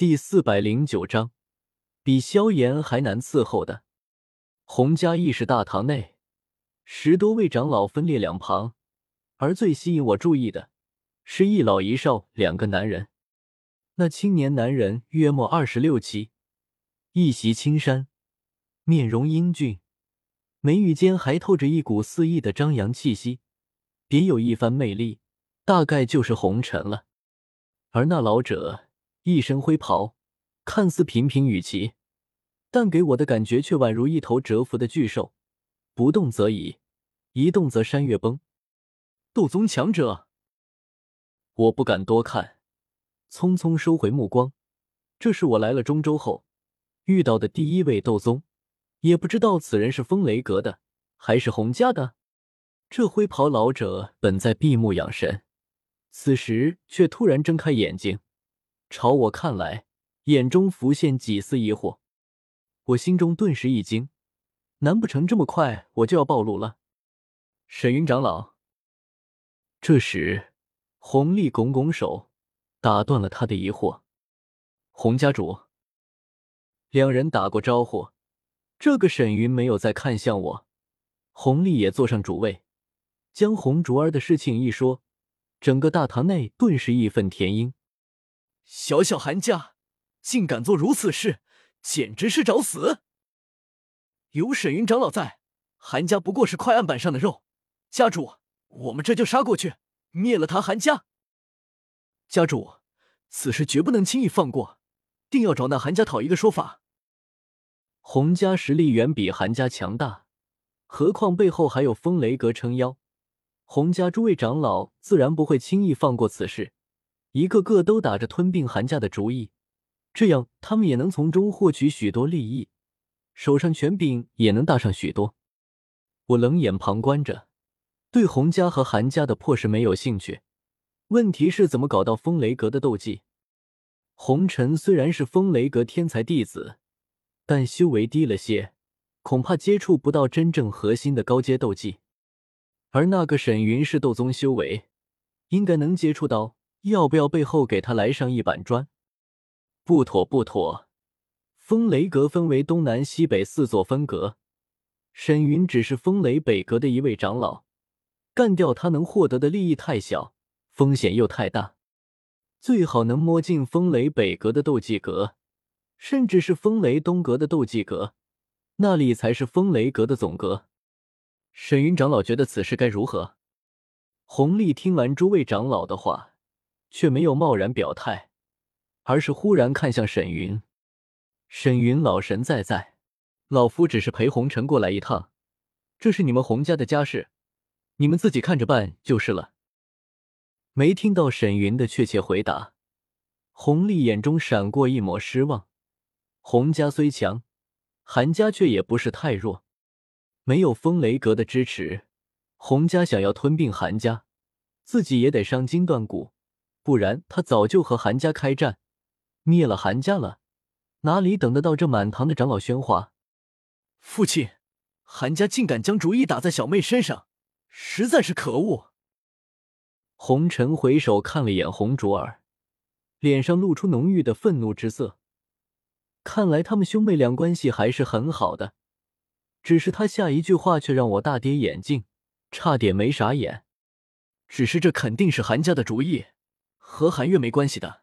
第四百零九章，比萧炎还难伺候的。洪家议事大堂内，十多位长老分列两旁，而最吸引我注意的是一老一少两个男人。那青年男人约莫二十六七，一袭青衫，面容英俊，眉宇间还透着一股肆意的张扬气息，别有一番魅力，大概就是红尘了。而那老者。一身灰袍，看似平平无奇，但给我的感觉却宛如一头蛰伏的巨兽，不动则已，一动则山岳崩。斗宗强者，我不敢多看，匆匆收回目光。这是我来了中州后遇到的第一位斗宗，也不知道此人是风雷阁的还是洪家的。这灰袍老者本在闭目养神，此时却突然睁开眼睛。朝我看来，眼中浮现几丝疑惑，我心中顿时一惊，难不成这么快我就要暴露了？沈云长老。这时，洪丽拱拱手，打断了他的疑惑。洪家主，两人打过招呼，这个沈云没有再看向我，洪丽也坐上主位，将洪竹儿的事情一说，整个大堂内顿时义愤填膺。小小韩家竟敢做如此事，简直是找死！有沈云长老在，韩家不过是块案板上的肉。家主，我们这就杀过去，灭了他韩家。家主，此事绝不能轻易放过，定要找那韩家讨一个说法。洪家实力远比韩家强大，何况背后还有风雷阁撑腰，洪家诸位长老自然不会轻易放过此事。一个个都打着吞并韩家的主意，这样他们也能从中获取许多利益，手上权柄也能大上许多。我冷眼旁观着，对洪家和韩家的破事没有兴趣。问题是怎么搞到风雷阁的斗技？红尘虽然是风雷阁天才弟子，但修为低了些，恐怕接触不到真正核心的高阶斗技。而那个沈云是斗宗修为，应该能接触到。要不要背后给他来上一板砖？不妥，不妥！风雷阁分为东南西北四座分阁，沈云只是风雷北阁的一位长老，干掉他能获得的利益太小，风险又太大。最好能摸进风雷北阁的斗技阁，甚至是风雷东阁的斗技阁，那里才是风雷阁的总阁。沈云长老觉得此事该如何？弘历听完诸位长老的话。却没有贸然表态，而是忽然看向沈云。沈云老神在在，老夫只是陪红尘过来一趟，这是你们洪家的家事，你们自己看着办就是了。没听到沈云的确切回答，洪丽眼中闪过一抹失望。洪家虽强，韩家却也不是太弱，没有风雷阁的支持，洪家想要吞并韩家，自己也得伤筋断骨。不然他早就和韩家开战，灭了韩家了，哪里等得到这满堂的长老喧哗？父亲，韩家竟敢将主意打在小妹身上，实在是可恶。红尘回首看了眼红卓儿，脸上露出浓郁的愤怒之色。看来他们兄妹俩关系还是很好的，只是他下一句话却让我大跌眼镜，差点没傻眼。只是这肯定是韩家的主意。和韩月没关系的，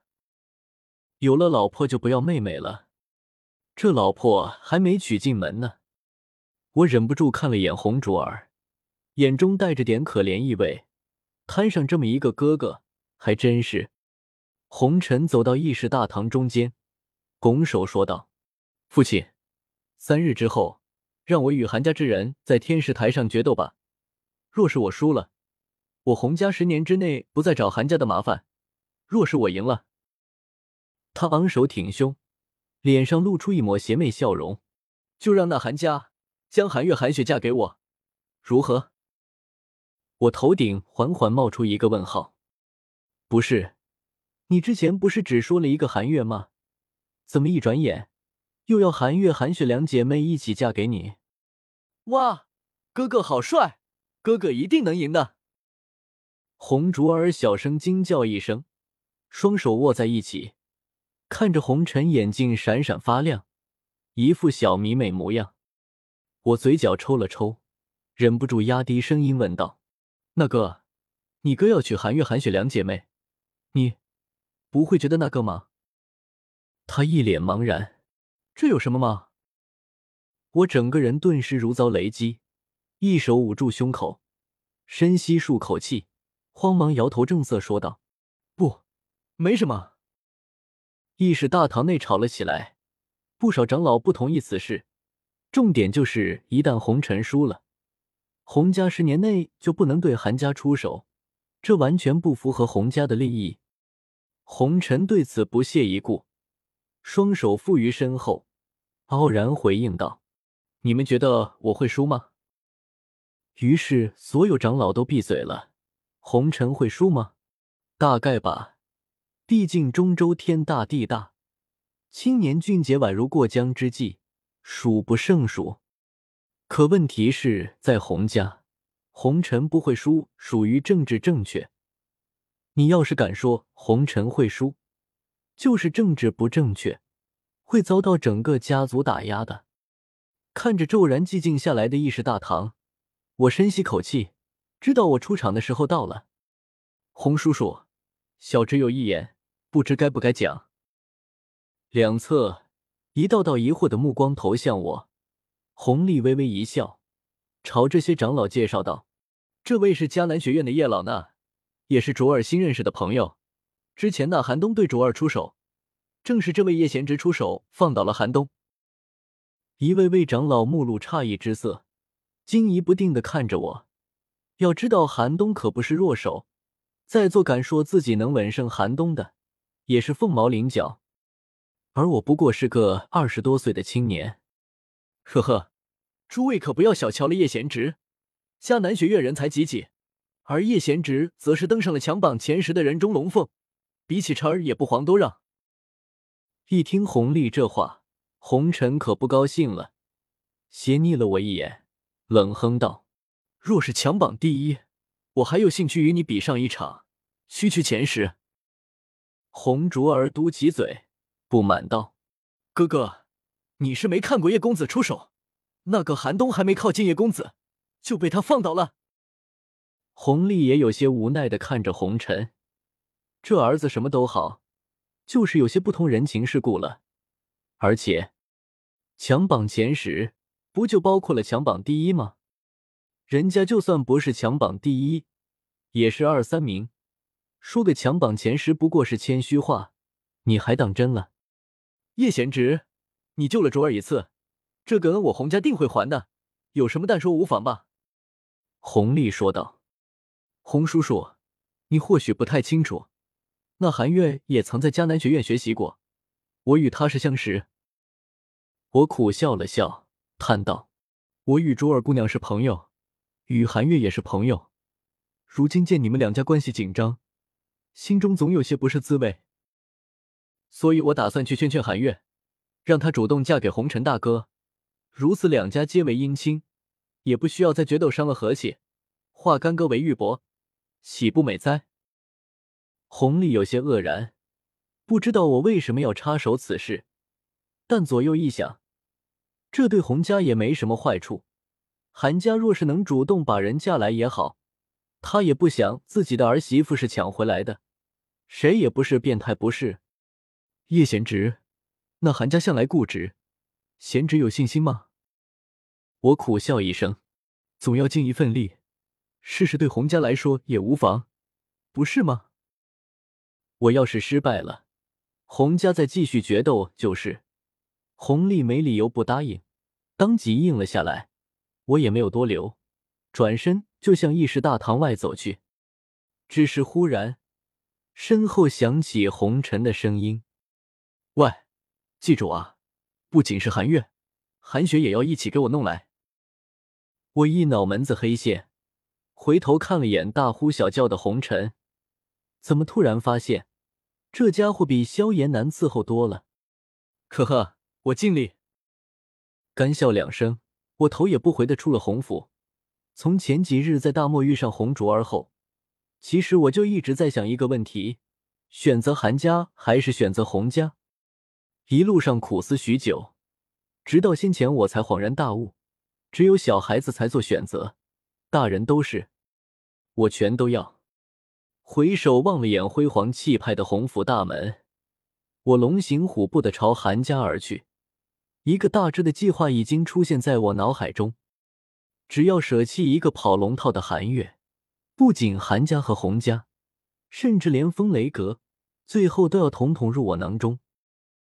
有了老婆就不要妹妹了，这老婆还没娶进门呢。我忍不住看了眼红卓儿，眼中带着点可怜意味。摊上这么一个哥哥，还真是。红尘走到议事大堂中间，拱手说道：“父亲，三日之后，让我与韩家之人在天石台上决斗吧。若是我输了，我洪家十年之内不再找韩家的麻烦。”若是我赢了，他昂首挺胸，脸上露出一抹邪魅笑容，就让那韩家将韩月、韩雪嫁给我，如何？我头顶缓缓冒出一个问号。不是，你之前不是只说了一个韩月吗？怎么一转眼又要韩月、韩雪两姐妹一起嫁给你？哇，哥哥好帅，哥哥一定能赢的！红竹儿小声惊叫一声。双手握在一起，看着红尘，眼睛闪闪发亮，一副小迷妹模样。我嘴角抽了抽，忍不住压低声音问道：“那哥，你哥要娶韩月、韩雪两姐妹，你不会觉得那个吗？”他一脸茫然：“这有什么吗？”我整个人顿时如遭雷击，一手捂住胸口，深吸数口气，慌忙摇头正色说道：“，没什么。”议事大堂内吵了起来，不少长老不同意此事。重点就是，一旦红尘输了，洪家十年内就不能对韩家出手，这完全不符合洪家的利益。红尘对此不屑一顾，双手负于身后，傲然回应道：“你们觉得我会输吗？”于是所有长老都闭嘴了。红尘会输吗？大概吧。毕竟中州天大地大，青年俊杰宛如过江之鲫，数不胜数。可问题是在洪家，红尘不会输，属于政治正确。你要是敢说红尘会输，就是政治不正确，会遭到整个家族打压的。看着骤然寂静下来的议事大堂，我深吸口气，知道我出场的时候到了。洪叔叔，小侄有一言。不知该不该讲。两侧一道道疑惑的目光投向我，红丽微微一笑，朝这些长老介绍道：“这位是迦南学院的叶老衲，也是卓尔新认识的朋友。之前那寒冬对卓尔出手，正是这位叶贤侄出手放倒了寒冬。”一位位长老目露诧异之色，惊疑不定的看着我。要知道，寒冬可不是弱手，在座敢说自己能稳胜寒冬的。也是凤毛麟角，而我不过是个二十多岁的青年。呵呵，诸位可不要小瞧了叶贤侄，迦南学院人才济济，而叶贤侄则是登上了强榜前十的人中龙凤，比起晨儿也不遑多让。一听红丽这话，红尘可不高兴了，斜睨了我一眼，冷哼道：“若是强榜第一，我还有兴趣与你比上一场，区区前十。”红竹儿嘟起嘴，不满道：“哥哥，你是没看过叶公子出手，那个寒冬还没靠近叶公子，就被他放倒了。”红丽也有些无奈的看着红尘，这儿子什么都好，就是有些不通人情世故了。而且，强榜前十不就包括了强榜第一吗？人家就算不是强榜第一，也是二三名。说个强榜前十不过是谦虚话，你还当真了？叶贤侄，你救了卓儿一次，这个恩我洪家定会还的，有什么但说无妨吧。洪丽说道。洪叔叔，你或许不太清楚，那韩月也曾在迦南学院学习过，我与她是相识。我苦笑了笑，叹道：“我与卓儿姑娘是朋友，与韩月也是朋友，如今见你们两家关系紧张。”心中总有些不是滋味，所以我打算去劝劝韩月，让她主动嫁给红尘大哥，如此两家皆为姻亲，也不需要再决斗伤了和气，化干戈为玉帛，岂不美哉？红丽有些愕然，不知道我为什么要插手此事，但左右一想，这对洪家也没什么坏处。韩家若是能主动把人嫁来也好，他也不想自己的儿媳妇是抢回来的。谁也不是变态，不是？叶贤侄，那韩家向来固执，贤侄有信心吗？我苦笑一声，总要尽一份力，试试对洪家来说也无妨，不是吗？我要是失败了，洪家再继续决斗就是。洪丽没理由不答应，当即应了下来。我也没有多留，转身就向议事大堂外走去。只是忽然。身后响起红尘的声音：“喂，记住啊，不仅是韩月，韩雪也要一起给我弄来。”我一脑门子黑线，回头看了眼大呼小叫的红尘，怎么突然发现这家伙比萧炎难伺候多了？呵呵，我尽力。干笑两声，我头也不回的出了红府。从前几日在大漠遇上红烛儿后。其实我就一直在想一个问题：选择韩家还是选择洪家？一路上苦思许久，直到先前我才恍然大悟：只有小孩子才做选择，大人都是，我全都要。回首望了眼辉煌气派的洪府大门，我龙行虎步的朝韩家而去。一个大致的计划已经出现在我脑海中，只要舍弃一个跑龙套的韩月，不仅韩家和洪家，甚至连风雷阁，最后都要统统入我囊中。